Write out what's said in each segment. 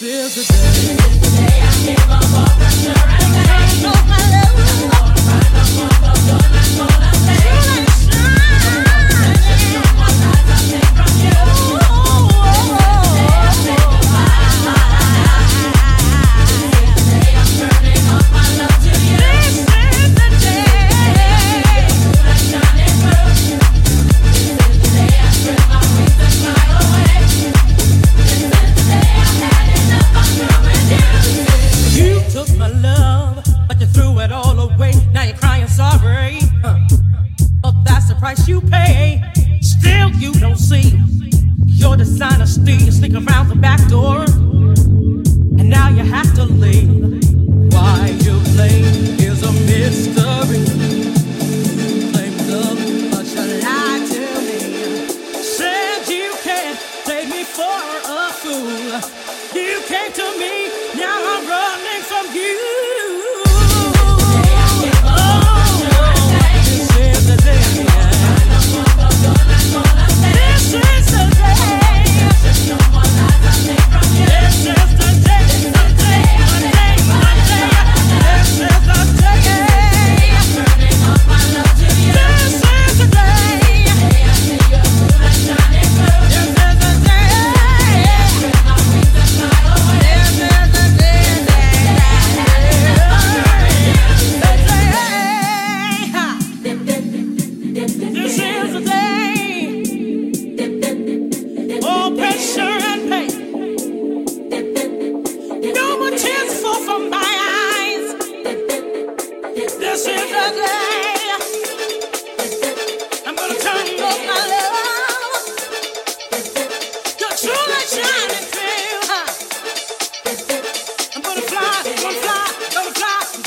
This is the day. This is the day I feel my heart pressure and pain.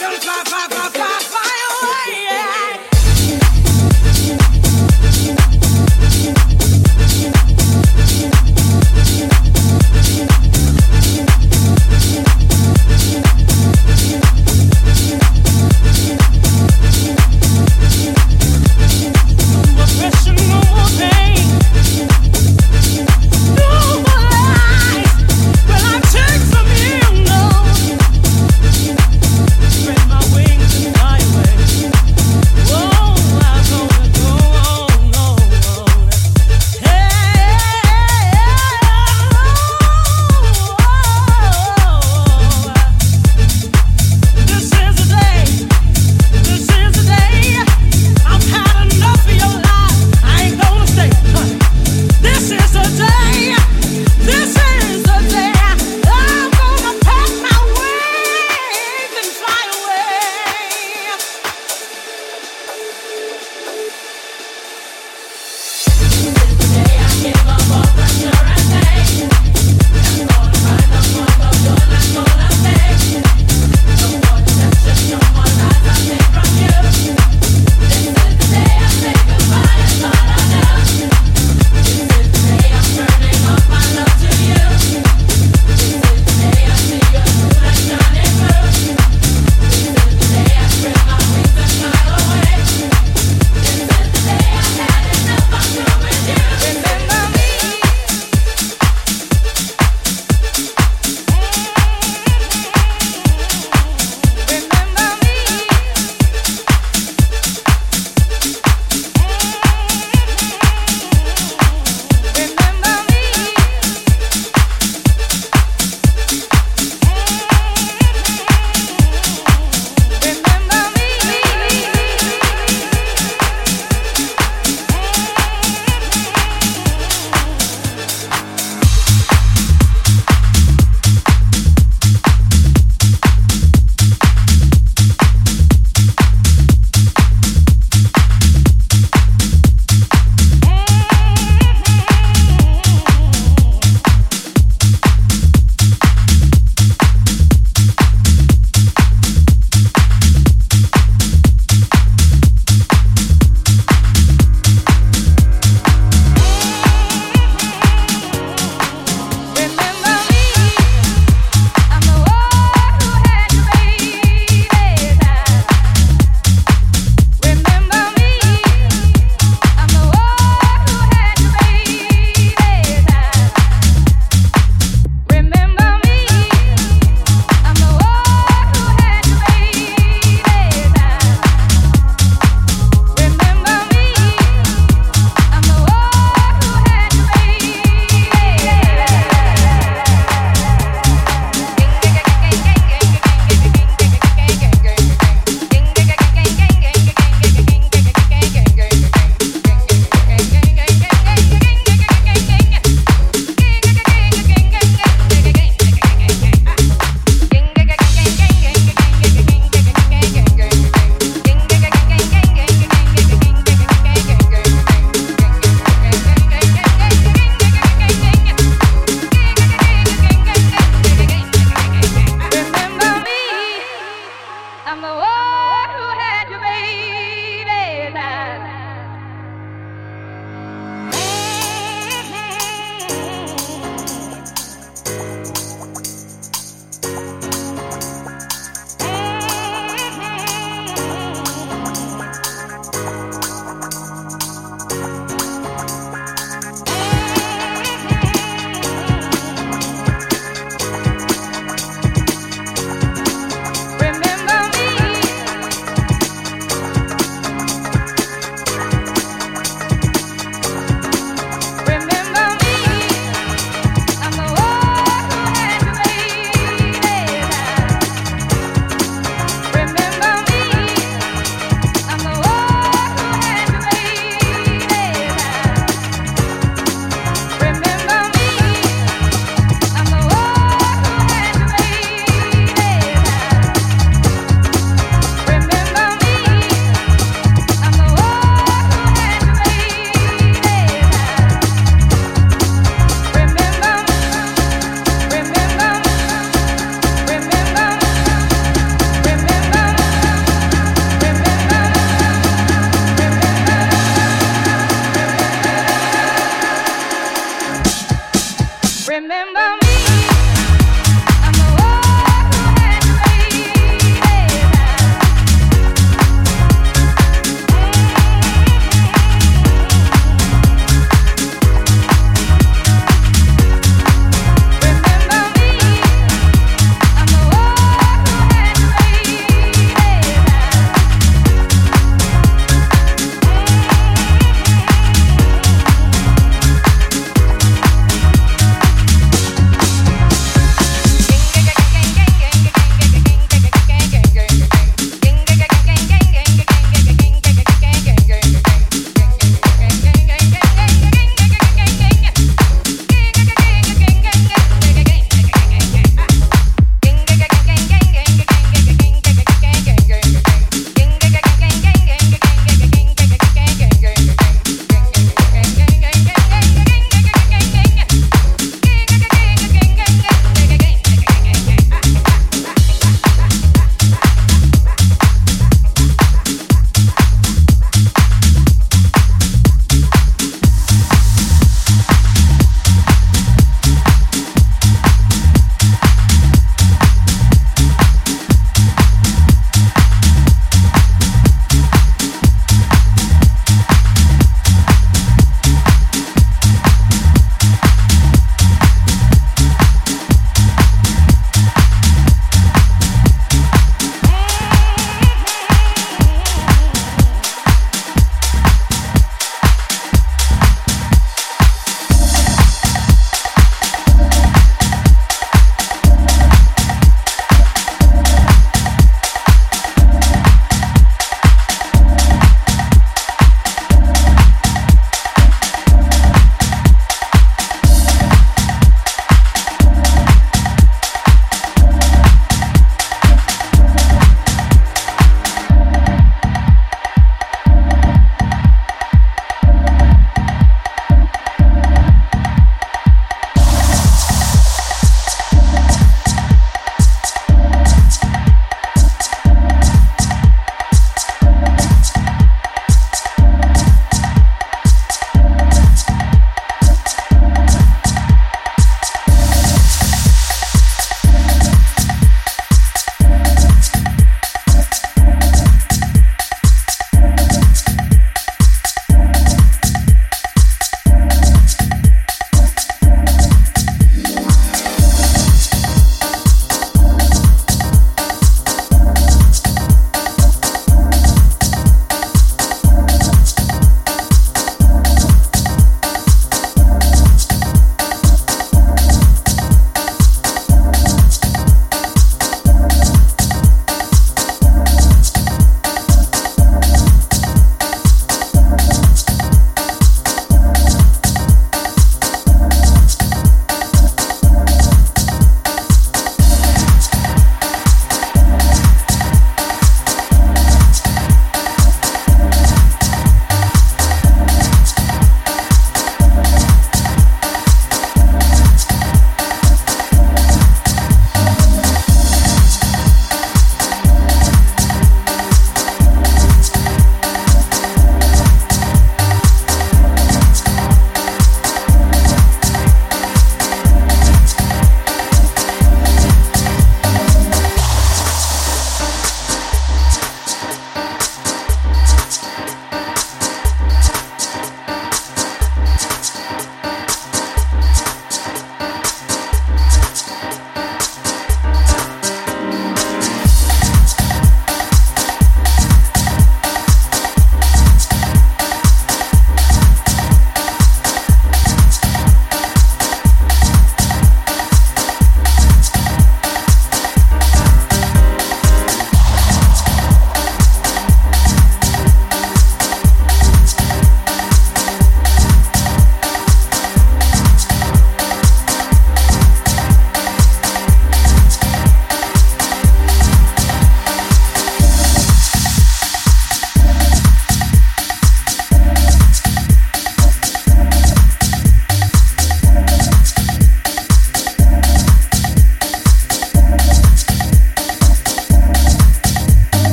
Five, five, five, five.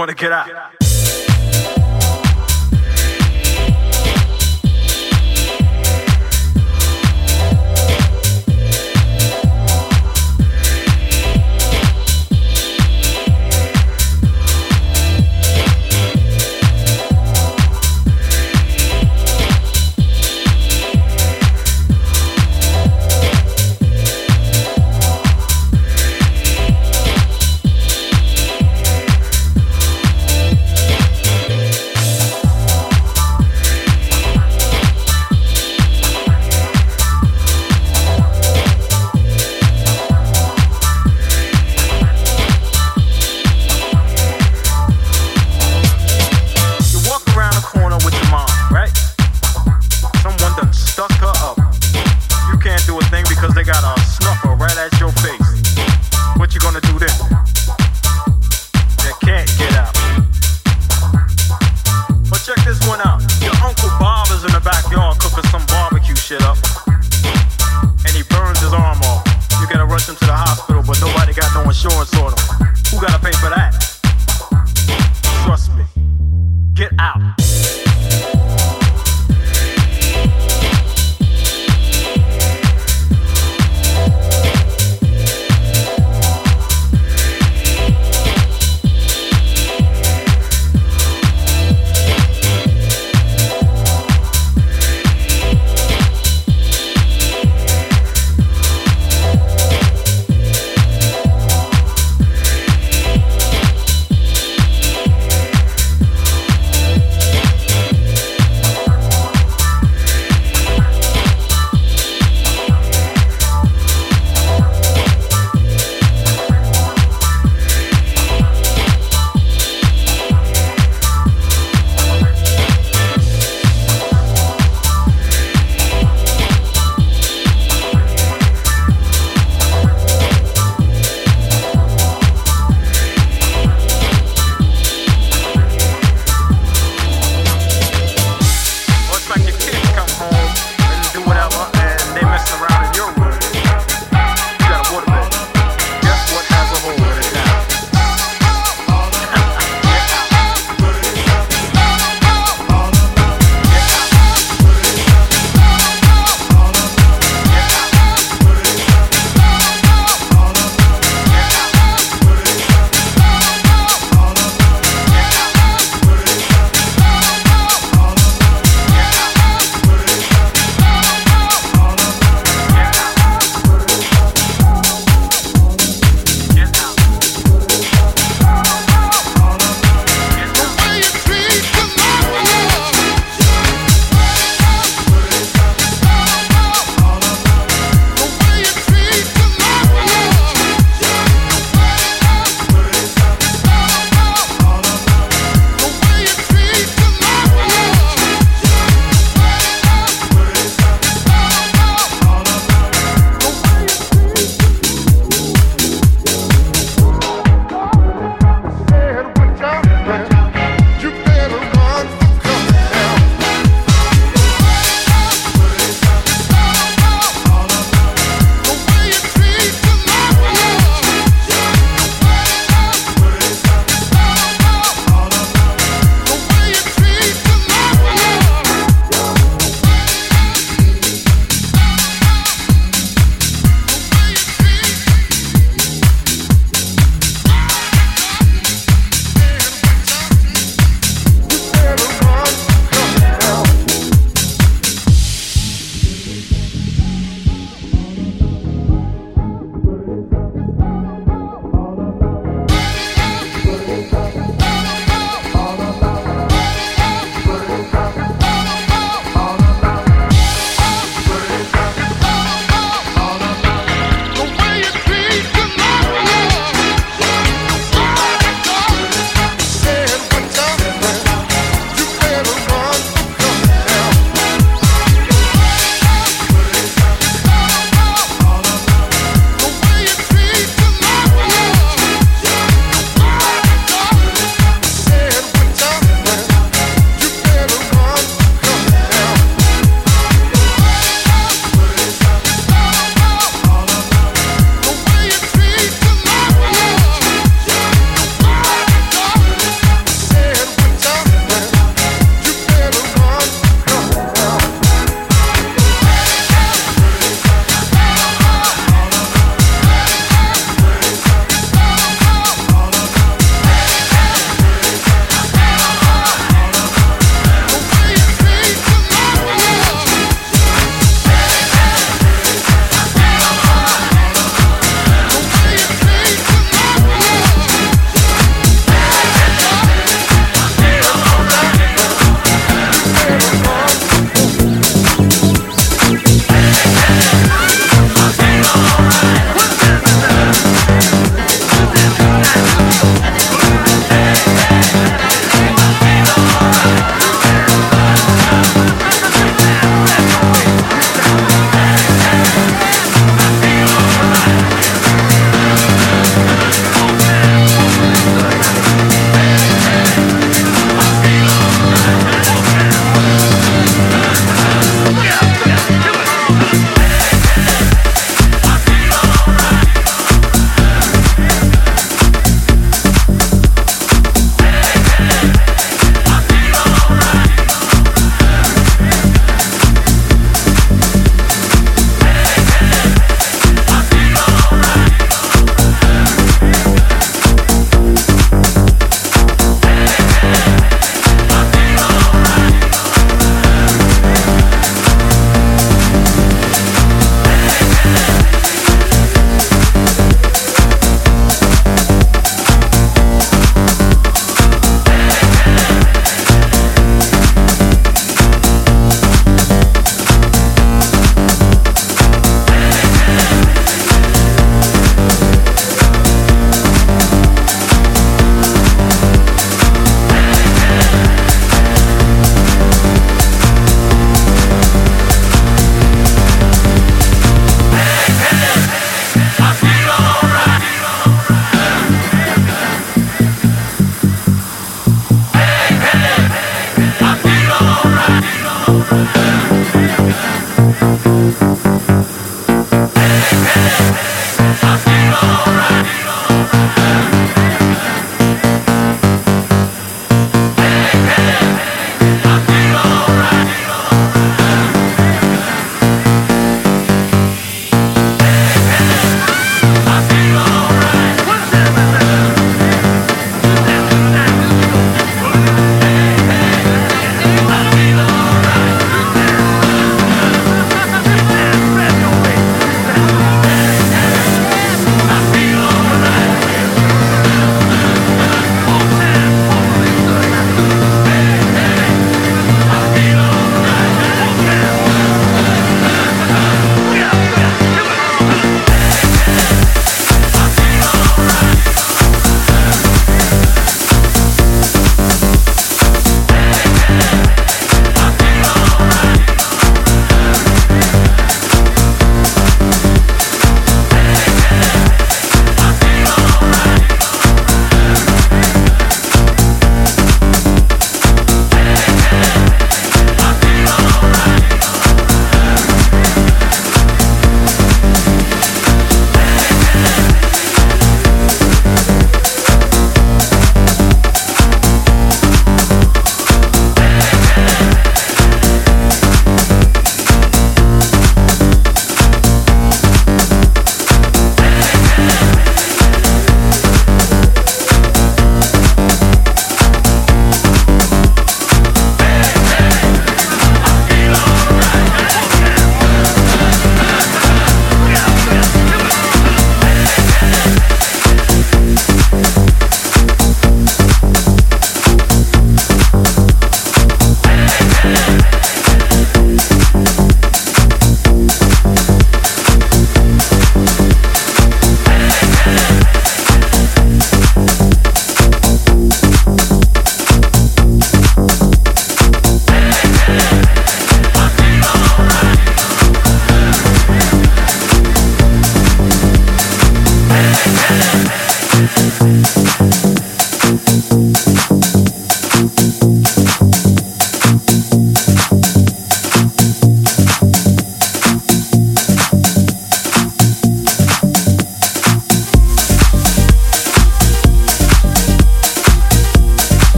want to get out.